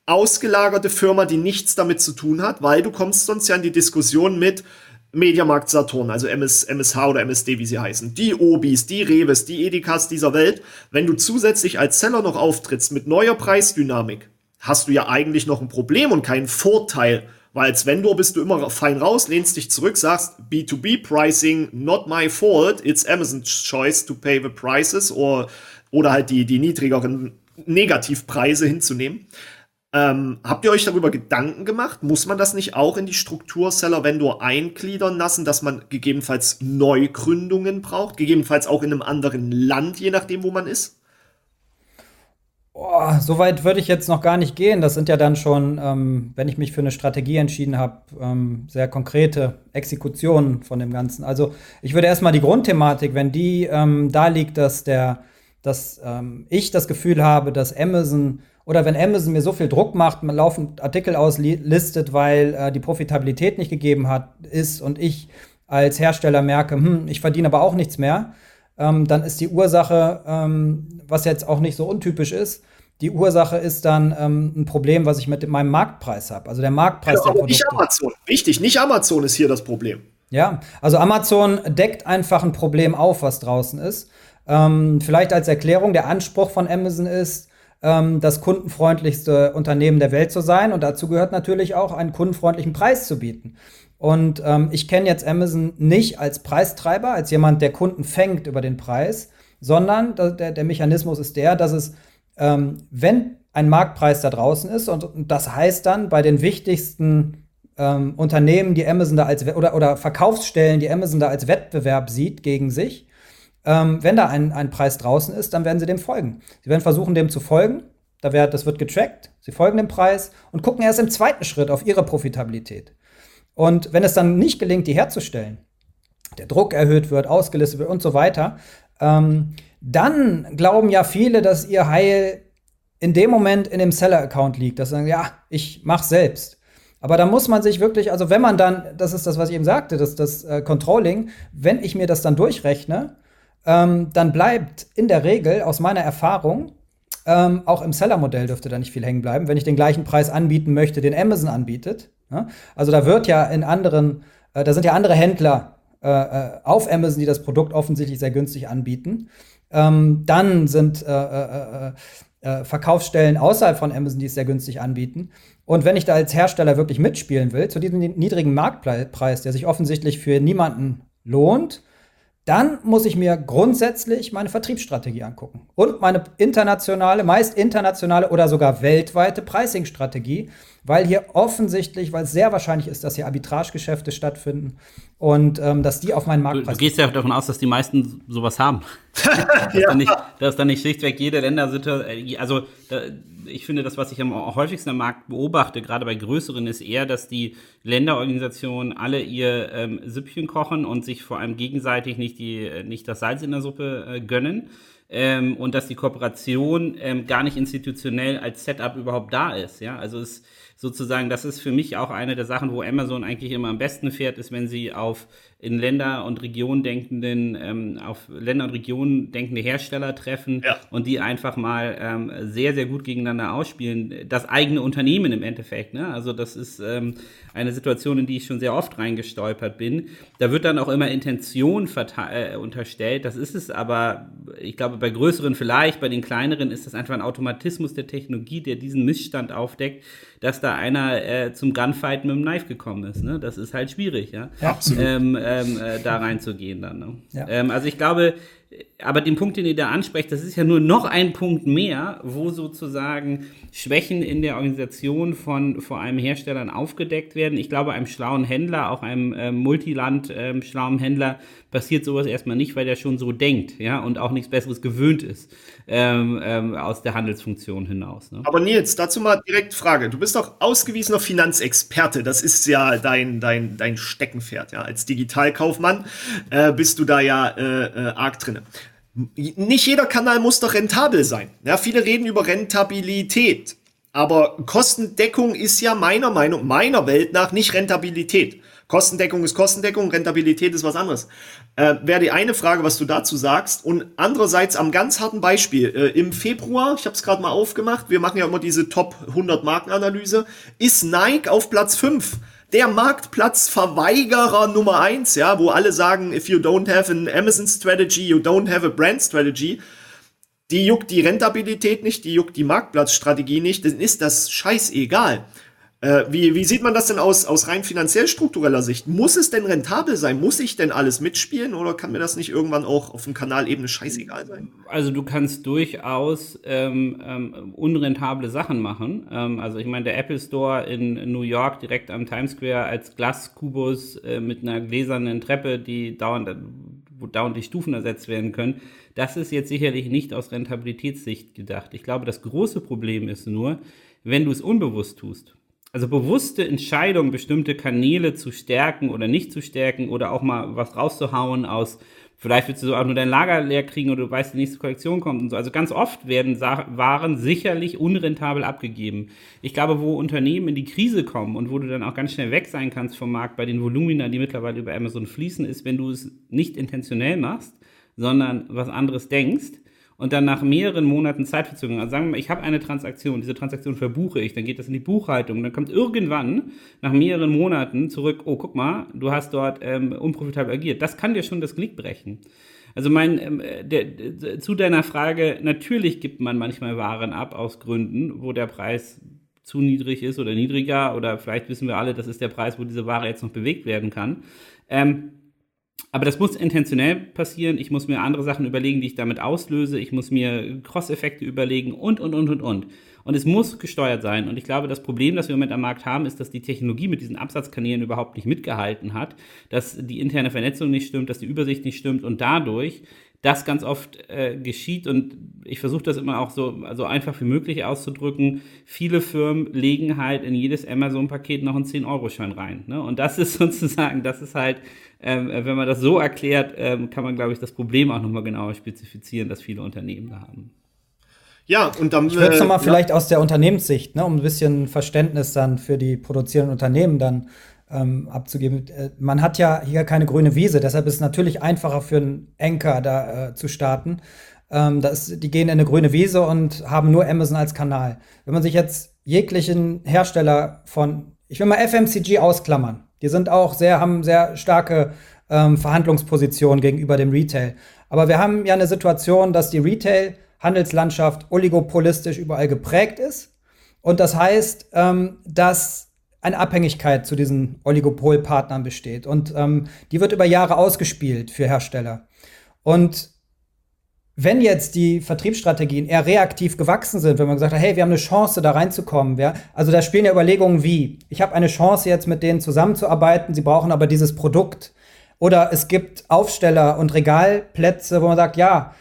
ausgelagerte Firma, die nichts damit zu tun hat, weil du kommst sonst ja in die Diskussion mit Mediamarkt Saturn, also MS, MSH oder MSD, wie sie heißen, die Obis, die Reves, die Edikas dieser Welt. Wenn du zusätzlich als Seller noch auftrittst mit neuer Preisdynamik, hast du ja eigentlich noch ein Problem und keinen Vorteil. Weil als Vendor bist du immer fein raus, lehnst dich zurück, sagst B2B Pricing, not my fault, it's Amazon's choice to pay the prices or, oder halt die, die niedrigeren Negativpreise hinzunehmen. Ähm, habt ihr euch darüber Gedanken gemacht? Muss man das nicht auch in die Struktur Seller Vendor eingliedern lassen, dass man gegebenenfalls Neugründungen braucht, gegebenenfalls auch in einem anderen Land, je nachdem, wo man ist? Oh, so weit würde ich jetzt noch gar nicht gehen. Das sind ja dann schon, ähm, wenn ich mich für eine Strategie entschieden habe, ähm, sehr konkrete Exekutionen von dem Ganzen. Also ich würde erstmal die Grundthematik, wenn die ähm, da liegt, dass der, dass ähm, ich das Gefühl habe, dass Amazon oder wenn Amazon mir so viel Druck macht, man laufend Artikel auslistet, weil äh, die Profitabilität nicht gegeben hat, ist und ich als Hersteller merke, hm, ich verdiene aber auch nichts mehr, ähm, dann ist die Ursache, ähm, was jetzt auch nicht so untypisch ist, die Ursache ist dann ähm, ein Problem, was ich mit meinem Marktpreis habe. Also der Marktpreis genau, der aber Nicht Amazon. Wichtig, nicht Amazon ist hier das Problem. Ja, also Amazon deckt einfach ein Problem auf, was draußen ist. Ähm, vielleicht als Erklärung, der Anspruch von Amazon ist, ähm, das kundenfreundlichste Unternehmen der Welt zu sein. Und dazu gehört natürlich auch, einen kundenfreundlichen Preis zu bieten. Und ähm, ich kenne jetzt Amazon nicht als Preistreiber, als jemand, der Kunden fängt über den Preis, sondern der, der Mechanismus ist der, dass es, ähm, wenn ein Marktpreis da draußen ist, und, und das heißt dann bei den wichtigsten ähm, Unternehmen, die Amazon da als oder, oder Verkaufsstellen, die Amazon da als Wettbewerb sieht gegen sich, ähm, wenn da ein, ein Preis draußen ist, dann werden sie dem folgen. Sie werden versuchen, dem zu folgen. Da wird, das wird getrackt. Sie folgen dem Preis und gucken erst im zweiten Schritt auf ihre Profitabilität. Und wenn es dann nicht gelingt, die herzustellen, der Druck erhöht wird, ausgelistet wird und so weiter, ähm, dann glauben ja viele, dass ihr Heil in dem Moment in dem Seller-Account liegt. Dass sie sagen, ja, ich mach's selbst. Aber da muss man sich wirklich, also wenn man dann, das ist das, was ich eben sagte, das, das äh, Controlling, wenn ich mir das dann durchrechne, ähm, dann bleibt in der Regel aus meiner Erfahrung, ähm, auch im Seller-Modell dürfte da nicht viel hängen bleiben, wenn ich den gleichen Preis anbieten möchte, den Amazon anbietet. Ja? Also da wird ja in anderen, äh, da sind ja andere Händler äh, äh auf Amazon, die das Produkt offensichtlich sehr günstig anbieten. Ähm, dann sind äh, äh, äh, Verkaufsstellen außerhalb von Amazon, die es sehr günstig anbieten. Und wenn ich da als Hersteller wirklich mitspielen will, zu diesem niedrigen Marktpreis, der sich offensichtlich für niemanden lohnt, dann muss ich mir grundsätzlich meine Vertriebsstrategie angucken und meine internationale, meist internationale oder sogar weltweite Pricing-Strategie, weil hier offensichtlich, weil es sehr wahrscheinlich ist, dass hier Arbitragegeschäfte stattfinden und ähm, dass die auf meinen Marktpreis. Du, du gehst ja davon aus, dass die meisten sowas haben. dass, ja. dann nicht, dass dann nicht schlichtweg jede Ländersituation, äh, also da, ich finde, das, was ich am häufigsten am Markt beobachte, gerade bei größeren, ist eher, dass die Länderorganisationen alle ihr ähm, Süppchen kochen und sich vor allem gegenseitig nicht, die, äh, nicht das Salz in der Suppe äh, gönnen. Ähm, und dass die Kooperation ähm, gar nicht institutionell als Setup überhaupt da ist. Ja, also es sozusagen, das ist für mich auch eine der Sachen, wo Amazon eigentlich immer am besten fährt, ist, wenn sie auf in Länder und Regionen denkenden, ähm, auf Länder und Regionen denkende Hersteller treffen ja. und die einfach mal ähm, sehr, sehr gut gegeneinander ausspielen. Das eigene Unternehmen im Endeffekt. Ne? Also das ist ähm, eine Situation, in die ich schon sehr oft reingestolpert bin. Da wird dann auch immer Intention äh, unterstellt. Das ist es aber, ich glaube, bei größeren vielleicht, bei den kleineren ist das einfach ein Automatismus der Technologie, der diesen Missstand aufdeckt, dass da einer äh, zum Gunfight mit dem Knife gekommen ist. Ne? Das ist halt schwierig, ja. ja absolut. Ähm, ähm, äh, da reinzugehen dann. Ne? Ja. Ähm, also ich glaube, aber den Punkt, den ihr da ansprecht, das ist ja nur noch ein Punkt mehr, wo sozusagen Schwächen in der Organisation von vor allem Herstellern aufgedeckt werden. Ich glaube, einem schlauen Händler, auch einem äh, Multiland äh, schlauen Händler, passiert sowas erstmal nicht, weil der schon so denkt, ja, und auch nichts Besseres gewöhnt ist ähm, ähm, aus der Handelsfunktion hinaus. Ne? Aber Nils, dazu mal direkt Frage. Du bist doch ausgewiesener Finanzexperte. Das ist ja dein, dein, dein Steckenpferd, ja. Als Digitalkaufmann äh, bist du da ja äh, äh, arg drin. Nicht jeder Kanal muss doch rentabel sein. Ja, viele reden über Rentabilität. Aber Kostendeckung ist ja meiner Meinung, meiner Welt nach nicht Rentabilität. Kostendeckung ist Kostendeckung, Rentabilität ist was anderes. Äh, Wäre die eine Frage, was du dazu sagst. Und andererseits am ganz harten Beispiel. Äh, Im Februar, ich habe es gerade mal aufgemacht, wir machen ja immer diese Top 100 Markenanalyse, ist Nike auf Platz 5 der Marktplatzverweigerer Nummer eins, ja, wo alle sagen, if you don't have an Amazon Strategy, you don't have a Brand Strategy. Die juckt die Rentabilität nicht, die juckt die Marktplatzstrategie nicht, dann ist das scheißegal. Äh, wie, wie sieht man das denn aus, aus rein finanziell struktureller Sicht? Muss es denn rentabel sein? Muss ich denn alles mitspielen oder kann mir das nicht irgendwann auch auf dem Kanalebene scheißegal sein? Also du kannst durchaus ähm, ähm, unrentable Sachen machen. Ähm, also ich meine, der Apple Store in New York direkt am Times Square als Glaskubus äh, mit einer gläsernen Treppe, die dauernd, wo dauernd die Stufen ersetzt werden können. Das ist jetzt sicherlich nicht aus Rentabilitätssicht gedacht. Ich glaube, das große Problem ist nur, wenn du es unbewusst tust. Also bewusste Entscheidungen, bestimmte Kanäle zu stärken oder nicht zu stärken oder auch mal was rauszuhauen aus, vielleicht willst du auch nur dein Lager leer kriegen oder du weißt, die nächste Kollektion kommt und so. Also ganz oft werden Waren sicherlich unrentabel abgegeben. Ich glaube, wo Unternehmen in die Krise kommen und wo du dann auch ganz schnell weg sein kannst vom Markt bei den Volumina, die mittlerweile über Amazon fließen, ist, wenn du es nicht intentionell machst, sondern was anderes denkst und dann nach mehreren Monaten Zeitverzögerung, also sagen wir mal, ich habe eine Transaktion, diese Transaktion verbuche ich, dann geht das in die Buchhaltung, dann kommt irgendwann nach mehreren Monaten zurück, oh, guck mal, du hast dort ähm, unprofitabel agiert. Das kann dir schon das Knick brechen. Also mein, ähm, der, zu deiner Frage, natürlich gibt man manchmal Waren ab aus Gründen, wo der Preis zu niedrig ist oder niedriger oder vielleicht wissen wir alle, das ist der Preis, wo diese Ware jetzt noch bewegt werden kann. Ähm, aber das muss intentionell passieren. Ich muss mir andere Sachen überlegen, die ich damit auslöse. Ich muss mir Cross-Effekte überlegen und, und, und, und, und. Und es muss gesteuert sein. Und ich glaube, das Problem, das wir im Moment am Markt haben, ist, dass die Technologie mit diesen Absatzkanälen überhaupt nicht mitgehalten hat, dass die interne Vernetzung nicht stimmt, dass die Übersicht nicht stimmt und dadurch das ganz oft äh, geschieht und ich versuche das immer auch so also einfach wie möglich auszudrücken. Viele Firmen legen halt in jedes Amazon-Paket noch einen 10-Euro-Schein rein. Ne? Und das ist sozusagen, das ist halt, ähm, wenn man das so erklärt, ähm, kann man, glaube ich, das Problem auch nochmal genauer spezifizieren, das viele Unternehmen da haben. Ja, und dann. Ich würde es nochmal äh, vielleicht aus der Unternehmenssicht, ne, um ein bisschen Verständnis dann für die produzierenden Unternehmen dann ähm, abzugeben. Äh, man hat ja hier keine grüne Wiese, deshalb ist es natürlich einfacher für einen Anker da äh, zu starten. Ähm, ist, die gehen in eine grüne Wiese und haben nur Amazon als Kanal. Wenn man sich jetzt jeglichen Hersteller von, ich will mal FMCG ausklammern, die sind auch sehr, haben sehr starke ähm, Verhandlungspositionen gegenüber dem Retail. Aber wir haben ja eine Situation, dass die Retail-Handelslandschaft oligopolistisch überall geprägt ist. Und das heißt, ähm, dass eine Abhängigkeit zu diesen Oligopolpartnern besteht. Und ähm, die wird über Jahre ausgespielt für Hersteller. Und wenn jetzt die Vertriebsstrategien eher reaktiv gewachsen sind, wenn man gesagt hat, hey, wir haben eine Chance, da reinzukommen, ja, also da spielen ja Überlegungen wie, ich habe eine Chance jetzt mit denen zusammenzuarbeiten, sie brauchen aber dieses Produkt. Oder es gibt Aufsteller und Regalplätze, wo man sagt, ja,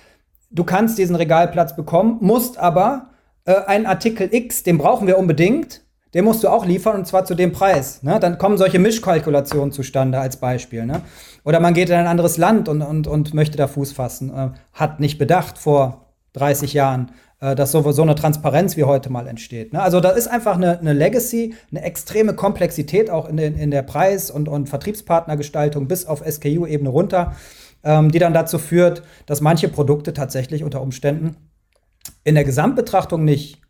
du kannst diesen Regalplatz bekommen, musst aber äh, einen Artikel X, den brauchen wir unbedingt, den musst du auch liefern und zwar zu dem Preis. Ne? Dann kommen solche Mischkalkulationen zustande als Beispiel. Ne? Oder man geht in ein anderes Land und, und, und möchte da Fuß fassen. Äh, hat nicht bedacht vor 30 Jahren, äh, dass so, so eine Transparenz wie heute mal entsteht. Ne? Also da ist einfach eine, eine Legacy, eine extreme Komplexität auch in, den, in der Preis- und, und Vertriebspartnergestaltung bis auf SKU-Ebene runter, ähm, die dann dazu führt, dass manche Produkte tatsächlich unter Umständen in der Gesamtbetrachtung nicht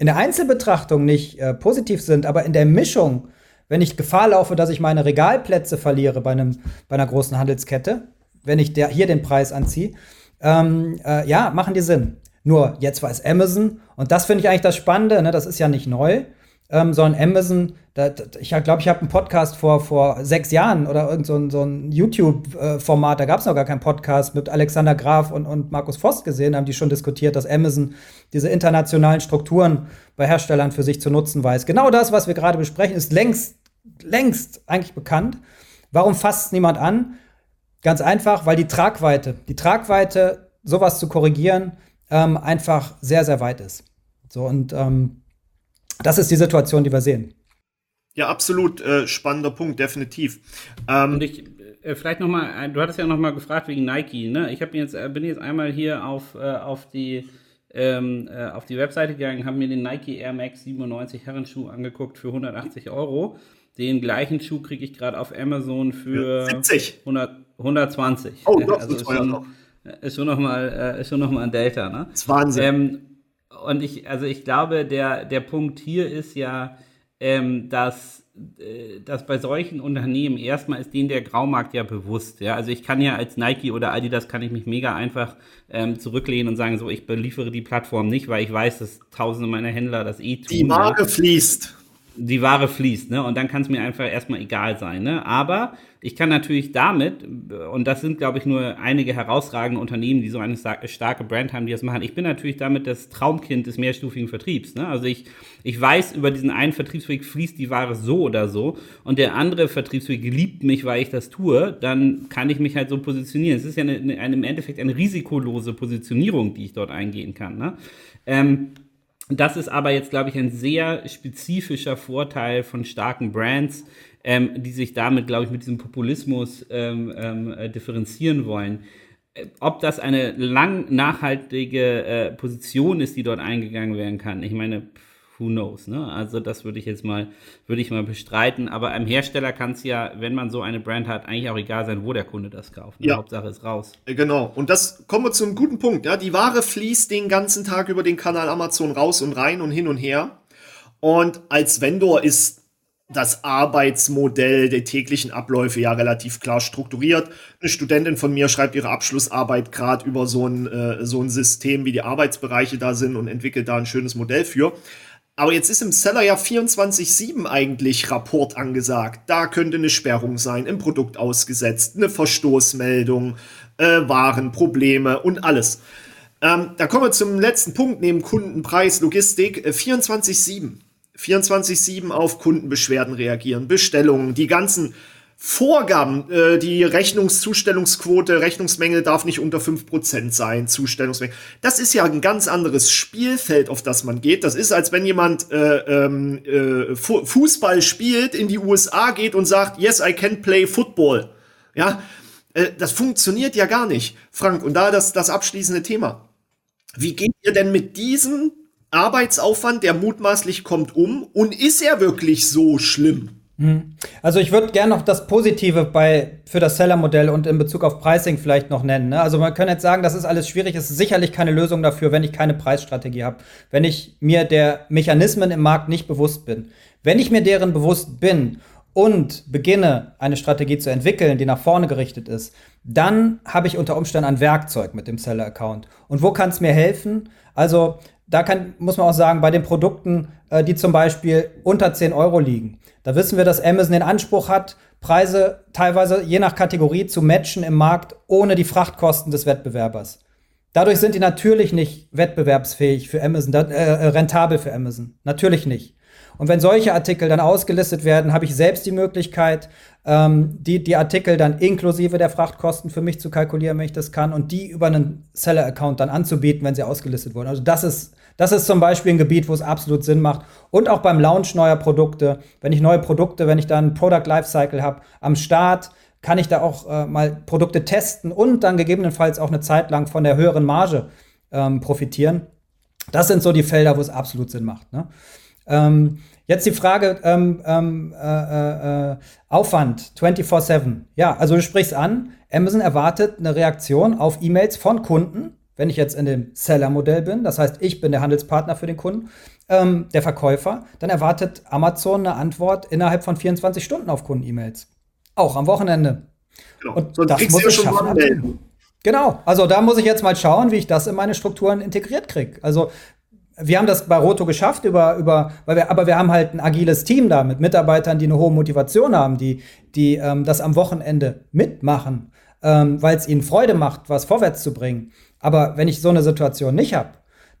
in der Einzelbetrachtung nicht äh, positiv sind, aber in der Mischung, wenn ich Gefahr laufe, dass ich meine Regalplätze verliere bei, einem, bei einer großen Handelskette, wenn ich der, hier den Preis anziehe, ähm, äh, ja, machen die Sinn. Nur jetzt es Amazon und das finde ich eigentlich das Spannende, ne? das ist ja nicht neu ähm, sondern Amazon, da, da, ich glaube, ich habe einen Podcast vor, vor sechs Jahren oder irgend so ein, so ein YouTube-Format, da gab es noch gar keinen Podcast, mit Alexander Graf und, und Markus Voss gesehen, haben die schon diskutiert, dass Amazon diese internationalen Strukturen bei Herstellern für sich zu nutzen weiß. Genau das, was wir gerade besprechen, ist längst, längst eigentlich bekannt. Warum fasst es niemand an? Ganz einfach, weil die Tragweite, die Tragweite, sowas zu korrigieren, ähm, einfach sehr, sehr weit ist. So und ähm, das ist die Situation, die wir sehen. Ja, absolut äh, spannender Punkt, definitiv. Ähm, Und ich äh, vielleicht noch mal, äh, du hattest ja noch mal gefragt wegen Nike. Ne? Ich habe jetzt äh, bin jetzt einmal hier auf äh, auf die ähm, äh, auf die Webseite gegangen, habe mir den Nike Air Max 97 Herrenschuh angeguckt für 180 Euro. Den gleichen Schuh kriege ich gerade auf Amazon für 70. 100, 120. Oh, doch, also ist schon, ist schon noch mal ist schon noch mal ein Delta. Ne? Das ist Wahnsinn. Ähm, und ich, also ich glaube, der, der Punkt hier ist ja, ähm, dass, äh, dass bei solchen Unternehmen erstmal ist denen der Graumarkt ja bewusst. Ja? Also ich kann ja als Nike oder Adidas kann ich mich mega einfach ähm, zurücklehnen und sagen, so ich beliefere die Plattform nicht, weil ich weiß, dass tausende meiner Händler das eh tun. Die Ware ja. fließt die Ware fließt, ne? Und dann kann es mir einfach erstmal egal sein, ne? Aber ich kann natürlich damit, und das sind, glaube ich, nur einige herausragende Unternehmen, die so eine starke Brand haben, die das machen. Ich bin natürlich damit das Traumkind des mehrstufigen Vertriebs. Ne? Also ich, ich weiß, über diesen einen Vertriebsweg fließt die Ware so oder so und der andere Vertriebsweg liebt mich, weil ich das tue, dann kann ich mich halt so positionieren. Es ist ja eine, eine, im Endeffekt eine risikolose Positionierung, die ich dort eingehen kann. Ne? Ähm, das ist aber jetzt, glaube ich, ein sehr spezifischer Vorteil von starken Brands, ähm, die sich damit, glaube ich, mit diesem Populismus ähm, ähm, äh, differenzieren wollen. Äh, ob das eine lang nachhaltige äh, Position ist, die dort eingegangen werden kann. Ich meine, who knows, ne? Also das würde ich jetzt mal, würde ich mal bestreiten. Aber einem Hersteller kann es ja, wenn man so eine Brand hat, eigentlich auch egal sein, wo der Kunde das kauft. Ne? Ja. Hauptsache ist raus. Äh, genau. Und das kommen wir zum guten Punkt. Ja, die Ware fließt den ganzen Tag über den Kanal Amazon raus und rein und hin und her. Und als Vendor ist das Arbeitsmodell der täglichen Abläufe ja relativ klar strukturiert. Eine Studentin von mir schreibt ihre Abschlussarbeit gerade über so ein, äh, so ein System, wie die Arbeitsbereiche da sind und entwickelt da ein schönes Modell für. Aber jetzt ist im Seller ja 24-7 eigentlich Rapport angesagt. Da könnte eine Sperrung sein, im Produkt ausgesetzt, eine Verstoßmeldung, äh, Warenprobleme und alles. Ähm, da kommen wir zum letzten Punkt neben Kundenpreis, Logistik, äh, 24-7. 24-7 auf Kundenbeschwerden reagieren, Bestellungen, die ganzen Vorgaben, äh, die Rechnungszustellungsquote, Rechnungsmenge darf nicht unter 5% sein, Zustellungsmenge. Das ist ja ein ganz anderes Spielfeld, auf das man geht. Das ist, als wenn jemand äh, ähm, äh, Fußball spielt, in die USA geht und sagt, yes, I can play football. Ja, äh, das funktioniert ja gar nicht, Frank. Und da das, das abschließende Thema. Wie geht ihr denn mit diesem Arbeitsaufwand, der mutmaßlich kommt, um? Und ist er wirklich so schlimm? Hm. Also ich würde gerne noch das Positive bei, für das Seller-Modell und in Bezug auf Pricing vielleicht noch nennen. Ne? Also man könnte jetzt sagen, das ist alles schwierig, es ist sicherlich keine Lösung dafür, wenn ich keine Preisstrategie habe, wenn ich mir der Mechanismen im Markt nicht bewusst bin. Wenn ich mir deren bewusst bin und beginne, eine Strategie zu entwickeln, die nach vorne gerichtet ist, dann habe ich unter Umständen ein Werkzeug mit dem Seller-Account. Und wo kann es mir helfen? Also da kann, muss man auch sagen, bei den Produkten, äh, die zum Beispiel unter 10 Euro liegen, da wissen wir, dass Amazon den Anspruch hat, Preise teilweise je nach Kategorie zu matchen im Markt ohne die Frachtkosten des Wettbewerbers. Dadurch sind die natürlich nicht wettbewerbsfähig für Amazon, äh, äh, rentabel für Amazon. Natürlich nicht. Und wenn solche Artikel dann ausgelistet werden, habe ich selbst die Möglichkeit, ähm, die, die Artikel dann inklusive der Frachtkosten für mich zu kalkulieren, wenn ich das kann, und die über einen Seller-Account dann anzubieten, wenn sie ausgelistet wurden. Also das ist das ist zum Beispiel ein Gebiet, wo es absolut Sinn macht. Und auch beim Launch neuer Produkte. Wenn ich neue Produkte, wenn ich da ein Product Lifecycle habe am Start, kann ich da auch äh, mal Produkte testen und dann gegebenenfalls auch eine Zeit lang von der höheren Marge ähm, profitieren. Das sind so die Felder, wo es absolut Sinn macht. Ne? Ähm, jetzt die Frage ähm, ähm äh, äh, Aufwand 24/7. Ja, also du sprichst an, Amazon erwartet eine Reaktion auf E-Mails von Kunden wenn ich jetzt in dem Seller-Modell bin, das heißt, ich bin der Handelspartner für den Kunden, ähm, der Verkäufer, dann erwartet Amazon eine Antwort innerhalb von 24 Stunden auf Kunden-E-Mails. Auch am Wochenende. Genau. Und Sonst das muss ich schaffen. Genau, also da muss ich jetzt mal schauen, wie ich das in meine Strukturen integriert kriege. Also wir haben das bei Roto geschafft über, über, weil wir, aber wir haben halt ein agiles Team da mit Mitarbeitern, die eine hohe Motivation haben, die, die ähm, das am Wochenende mitmachen, ähm, weil es ihnen Freude macht, was vorwärts zu bringen. Aber wenn ich so eine Situation nicht habe,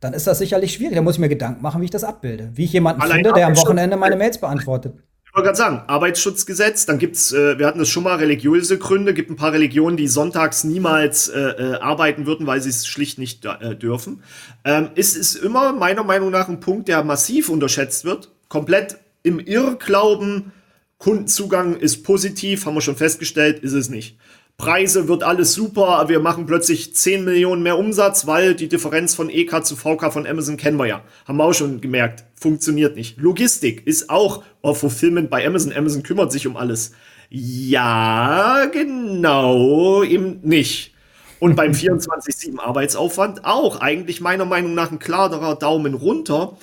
dann ist das sicherlich schwierig. Da muss ich mir Gedanken machen, wie ich das abbilde. Wie ich jemanden Allein finde, der am Wochenende meine Mails beantwortet. Ich wollte gerade sagen, Arbeitsschutzgesetz, dann gibt's, äh, wir hatten das schon mal, religiöse Gründe, gibt ein paar Religionen, die sonntags niemals äh, äh, arbeiten würden, weil sie es schlicht nicht äh, dürfen. Ähm, ist es immer meiner Meinung nach ein Punkt, der massiv unterschätzt wird. Komplett im Irrglauben, Kundenzugang ist positiv, haben wir schon festgestellt, ist es nicht. Preise wird alles super, wir machen plötzlich 10 Millionen mehr Umsatz, weil die Differenz von EK zu VK von Amazon kennen wir ja. Haben wir auch schon gemerkt, funktioniert nicht. Logistik ist auch oh, Fulfillment bei Amazon. Amazon kümmert sich um alles. Ja, genau, eben nicht. Und beim 24-7 Arbeitsaufwand auch eigentlich meiner Meinung nach ein klarerer Daumen runter.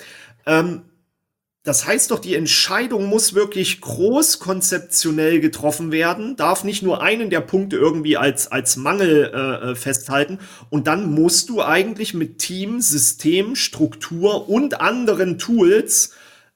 Ähm, das heißt doch, die Entscheidung muss wirklich großkonzeptionell getroffen werden, darf nicht nur einen der Punkte irgendwie als, als Mangel äh, äh, festhalten. Und dann musst du eigentlich mit Team, System, Struktur und anderen Tools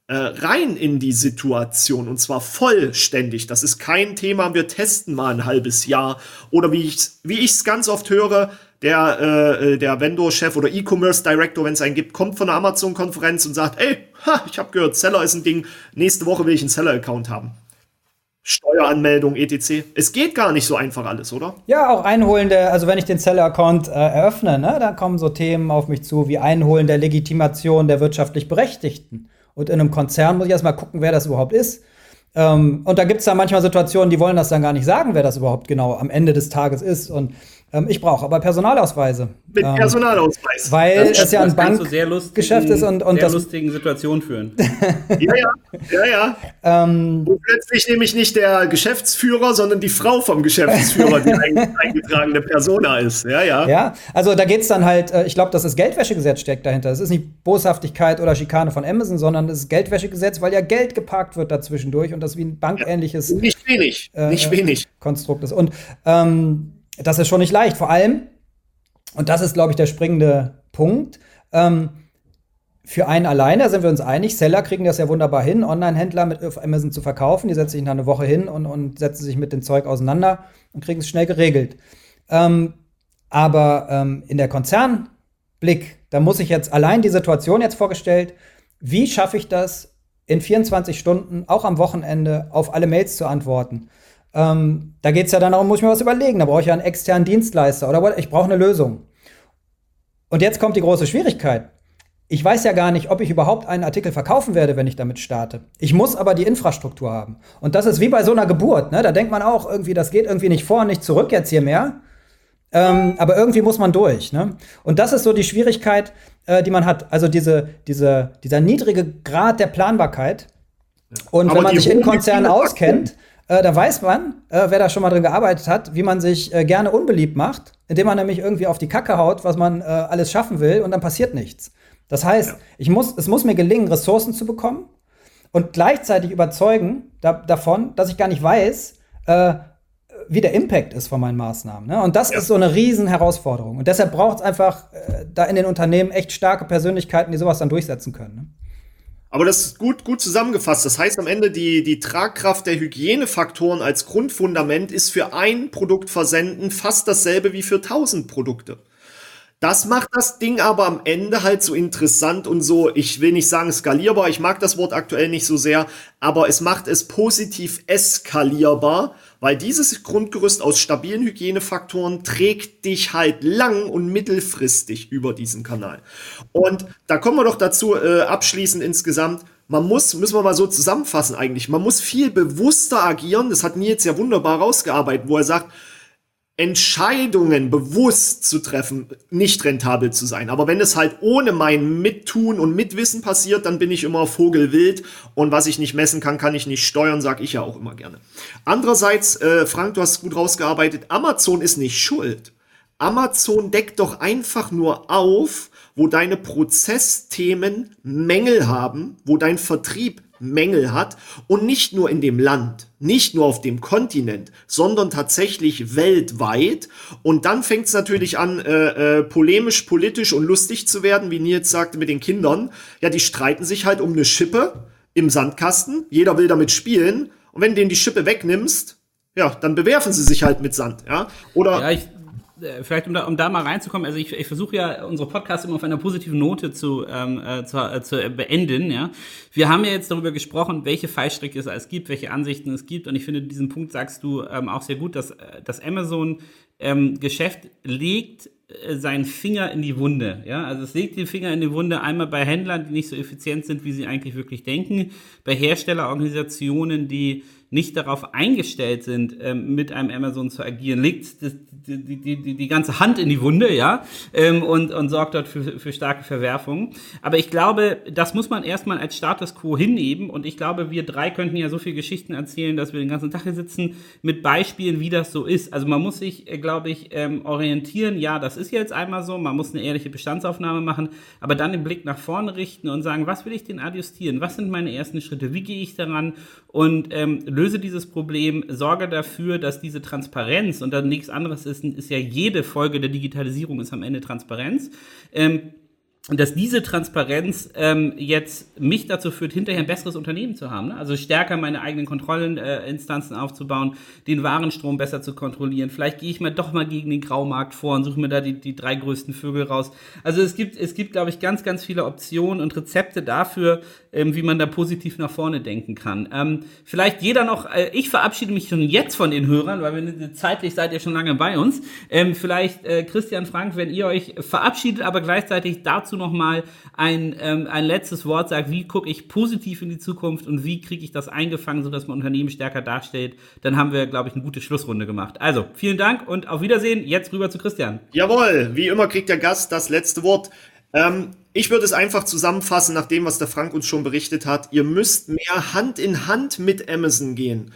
äh, rein in die Situation und zwar vollständig. Das ist kein Thema, wir testen mal ein halbes Jahr. Oder wie ich es wie ganz oft höre, der, äh, äh, der Vendor-Chef oder E-Commerce Director, wenn es einen gibt, kommt von der Amazon-Konferenz und sagt, ey, ha, ich habe gehört, Seller ist ein Ding, nächste Woche will ich einen Seller-Account haben. Steueranmeldung, etc. Es geht gar nicht so einfach alles, oder? Ja, auch Einholen der, also wenn ich den Seller-Account äh, eröffne, ne, dann kommen so Themen auf mich zu wie Einholen der Legitimation der wirtschaftlich Berechtigten. Und in einem Konzern muss ich erstmal gucken, wer das überhaupt ist. Ähm, und da gibt es dann manchmal Situationen, die wollen das dann gar nicht sagen, wer das überhaupt genau am Ende des Tages ist. Und ähm, ich brauche aber Personalausweise. Mit ähm, Personalausweis. Weil das es ja ein Bankgeschäft ist und, und sehr das lustigen Situation führen. ja, ja, ja, ja. Ähm, und plötzlich nämlich nicht der Geschäftsführer, sondern die Frau vom Geschäftsführer, die eingetragene Persona ist. Ja, ja. Ja, also da geht es dann halt, äh, ich glaube, dass das Geldwäschegesetz steckt dahinter. Es ist nicht Boshaftigkeit oder Schikane von Amazon, sondern es ist Geldwäschegesetz, weil ja Geld geparkt wird dazwischendurch und das wie ein bankähnliches. Ja, nicht wenig, äh, nicht wenig. Konstrukt ist. Und ähm, das ist schon nicht leicht. Vor allem, und das ist, glaube ich, der springende Punkt. Ähm, für einen alleine, sind wir uns einig, Seller kriegen das ja wunderbar hin, Online-Händler mit Amazon zu verkaufen. Die setzen sich nach einer Woche hin und, und setzen sich mit dem Zeug auseinander und kriegen es schnell geregelt. Ähm, aber ähm, in der Konzernblick, da muss ich jetzt allein die Situation jetzt vorgestellt, wie schaffe ich das, in 24 Stunden, auch am Wochenende, auf alle Mails zu antworten? Ähm, da geht es ja dann darum, muss ich mir was überlegen. Da brauche ich ja einen externen Dienstleister oder ich brauche eine Lösung. Und jetzt kommt die große Schwierigkeit. Ich weiß ja gar nicht, ob ich überhaupt einen Artikel verkaufen werde, wenn ich damit starte. Ich muss aber die Infrastruktur haben. Und das ist wie bei so einer Geburt. Ne? Da denkt man auch irgendwie, das geht irgendwie nicht vor und nicht zurück jetzt hier mehr. Ähm, aber irgendwie muss man durch. Ne? Und das ist so die Schwierigkeit, äh, die man hat. Also diese, diese, dieser niedrige Grad der Planbarkeit. Ja. Und aber wenn man sich in Konzernen auskennt, äh, da weiß man, äh, wer da schon mal drin gearbeitet hat, wie man sich äh, gerne unbeliebt macht, indem man nämlich irgendwie auf die Kacke haut, was man äh, alles schaffen will und dann passiert nichts. Das heißt, ja. ich muss, es muss mir gelingen, Ressourcen zu bekommen und gleichzeitig überzeugen da, davon, dass ich gar nicht weiß, äh, wie der Impact ist von meinen Maßnahmen. Ne? Und das ja. ist so eine riesen Herausforderung. Und deshalb braucht es einfach da in den Unternehmen echt starke Persönlichkeiten, die sowas dann durchsetzen können. Ne? Aber das ist gut, gut zusammengefasst. Das heißt am Ende, die, die Tragkraft der Hygienefaktoren als Grundfundament ist für ein Produkt versenden fast dasselbe wie für tausend Produkte. Das macht das Ding aber am Ende halt so interessant und so, ich will nicht sagen skalierbar, ich mag das Wort aktuell nicht so sehr, aber es macht es positiv eskalierbar, weil dieses Grundgerüst aus stabilen Hygienefaktoren trägt dich halt lang und mittelfristig über diesen Kanal. Und da kommen wir doch dazu, äh, abschließend insgesamt, man muss, müssen wir mal so zusammenfassen eigentlich, man muss viel bewusster agieren, das hat Nils ja wunderbar rausgearbeitet, wo er sagt, Entscheidungen bewusst zu treffen, nicht rentabel zu sein. Aber wenn es halt ohne mein Mittun und Mitwissen passiert, dann bin ich immer Vogelwild und was ich nicht messen kann, kann ich nicht steuern, sag ich ja auch immer gerne. Andererseits, äh, Frank, du hast gut rausgearbeitet, Amazon ist nicht schuld. Amazon deckt doch einfach nur auf, wo deine Prozessthemen Mängel haben, wo dein Vertrieb Mängel hat und nicht nur in dem Land, nicht nur auf dem Kontinent, sondern tatsächlich weltweit. Und dann fängt es natürlich an, äh, äh, polemisch, politisch und lustig zu werden, wie Nils sagte mit den Kindern. Ja, die streiten sich halt um eine Schippe im Sandkasten. Jeder will damit spielen. Und wenn du denen die Schippe wegnimmst, ja, dann bewerfen sie sich halt mit Sand, ja. Oder ja, ich, vielleicht um da, um da mal reinzukommen, also ich, ich versuche ja unsere Podcasts immer auf einer positiven Note zu, ähm, äh, zu, äh, zu beenden. Ja, wir haben ja jetzt darüber gesprochen, welche Fallstricke es alles gibt, welche Ansichten es gibt, und ich finde diesen Punkt sagst du ähm, auch sehr gut, dass äh, das Amazon ähm, legt äh, seinen Finger in die Wunde. Ja, also es legt den Finger in die Wunde einmal bei Händlern, die nicht so effizient sind, wie sie eigentlich wirklich denken, bei Herstellerorganisationen, die nicht darauf eingestellt sind, ähm, mit einem Amazon zu agieren, legt das, die, die, die, die ganze Hand in die Wunde, ja, ähm, und, und sorgt dort für, für starke Verwerfungen. Aber ich glaube, das muss man erstmal als Status quo hinnehmen. Und ich glaube, wir drei könnten ja so viele Geschichten erzählen, dass wir den ganzen Tag hier sitzen mit Beispielen, wie das so ist. Also man muss sich, äh, glaube ich, ähm, orientieren. Ja, das ist jetzt einmal so. Man muss eine ehrliche Bestandsaufnahme machen, aber dann den Blick nach vorne richten und sagen, was will ich denn adjustieren? Was sind meine ersten Schritte? Wie gehe ich daran? Und ähm, löse dieses Problem, sorge dafür, dass diese Transparenz und dann nichts anderes ist, ist ja jede Folge der Digitalisierung ist am Ende Transparenz. Ähm, dass diese Transparenz ähm, jetzt mich dazu führt, hinterher ein besseres Unternehmen zu haben. Ne? Also stärker meine eigenen Kontrollinstanzen äh, aufzubauen, den Warenstrom besser zu kontrollieren. Vielleicht gehe ich mal doch mal gegen den Graumarkt vor und suche mir da die, die drei größten Vögel raus. Also es gibt, es gibt, glaube ich, ganz, ganz viele Optionen und Rezepte dafür, ähm, wie man da positiv nach vorne denken kann. Ähm, vielleicht jeder noch, äh, ich verabschiede mich schon jetzt von den Hörern, weil wir zeitlich seid ihr schon lange bei uns. Ähm, vielleicht äh, Christian Frank, wenn ihr euch verabschiedet, aber gleichzeitig dazu dazu nochmal ein, ähm, ein letztes Wort sagt, wie gucke ich positiv in die Zukunft und wie kriege ich das eingefangen, sodass mein Unternehmen stärker dasteht, dann haben wir, glaube ich, eine gute Schlussrunde gemacht. Also, vielen Dank und auf Wiedersehen. Jetzt rüber zu Christian. Jawohl, wie immer kriegt der Gast das letzte Wort. Ähm, ich würde es einfach zusammenfassen, nach dem, was der Frank uns schon berichtet hat. Ihr müsst mehr Hand in Hand mit Amazon gehen.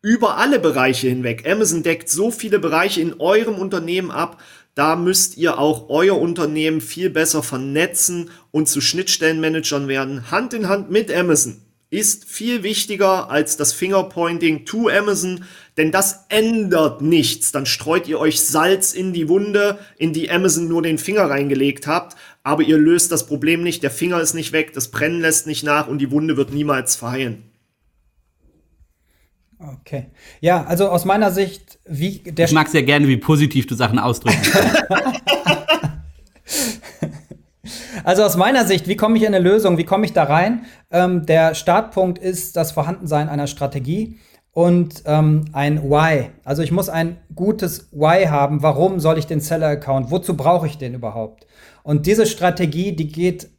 Über alle Bereiche hinweg. Amazon deckt so viele Bereiche in eurem Unternehmen ab. Da müsst ihr auch euer Unternehmen viel besser vernetzen und zu Schnittstellenmanagern werden. Hand in Hand mit Amazon ist viel wichtiger als das Fingerpointing to Amazon, denn das ändert nichts. Dann streut ihr euch Salz in die Wunde, in die Amazon nur den Finger reingelegt habt, aber ihr löst das Problem nicht, der Finger ist nicht weg, das Brennen lässt nicht nach und die Wunde wird niemals verheilen. Okay. Ja, also aus meiner Sicht, wie der. Ich mag sehr gerne, wie positiv du Sachen ausdrückst. Also aus meiner Sicht, wie komme ich in eine Lösung? Wie komme ich da rein? Ähm, der Startpunkt ist das Vorhandensein einer Strategie und ähm, ein Why. Also ich muss ein gutes Why haben. Warum soll ich den Seller-Account? Wozu brauche ich den überhaupt? Und diese Strategie, die geht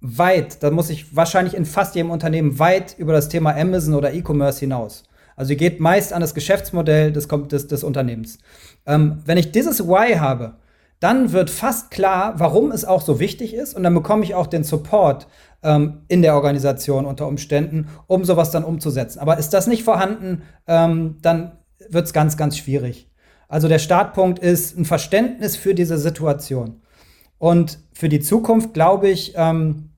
weit. Da muss ich wahrscheinlich in fast jedem Unternehmen weit über das Thema Amazon oder E-Commerce hinaus. Also die geht meist an das Geschäftsmodell des, des, des Unternehmens. Ähm, wenn ich dieses Why habe, dann wird fast klar, warum es auch so wichtig ist und dann bekomme ich auch den Support ähm, in der Organisation unter Umständen, um sowas dann umzusetzen. Aber ist das nicht vorhanden, ähm, dann wird es ganz, ganz schwierig. Also der Startpunkt ist ein Verständnis für diese Situation. Und für die Zukunft glaube ich, ähm,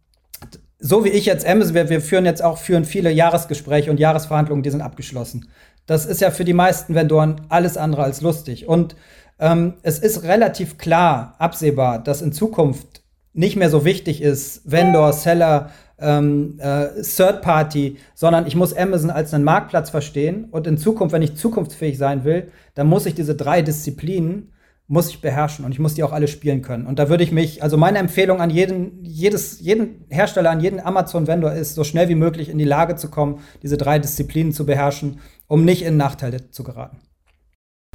so wie ich jetzt Amazon, wir, wir führen jetzt auch führen viele Jahresgespräche und Jahresverhandlungen, die sind abgeschlossen. Das ist ja für die meisten Vendoren alles andere als lustig. Und ähm, es ist relativ klar, absehbar, dass in Zukunft nicht mehr so wichtig ist, Vendor, Seller, ähm, äh, Third Party, sondern ich muss Amazon als einen Marktplatz verstehen. Und in Zukunft, wenn ich zukunftsfähig sein will, dann muss ich diese drei Disziplinen muss ich beherrschen und ich muss die auch alle spielen können. Und da würde ich mich, also meine Empfehlung an jeden, jedes, jeden Hersteller, an jeden Amazon-Vendor ist, so schnell wie möglich in die Lage zu kommen, diese drei Disziplinen zu beherrschen, um nicht in Nachteile zu geraten.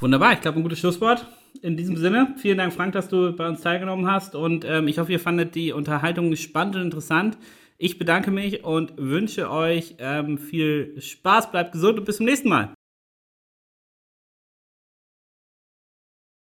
Wunderbar, ich glaube, ein gutes Schlusswort. In diesem Sinne, vielen Dank, Frank, dass du bei uns teilgenommen hast. Und ähm, ich hoffe, ihr fandet die Unterhaltung spannend und interessant. Ich bedanke mich und wünsche euch ähm, viel Spaß, bleibt gesund und bis zum nächsten Mal.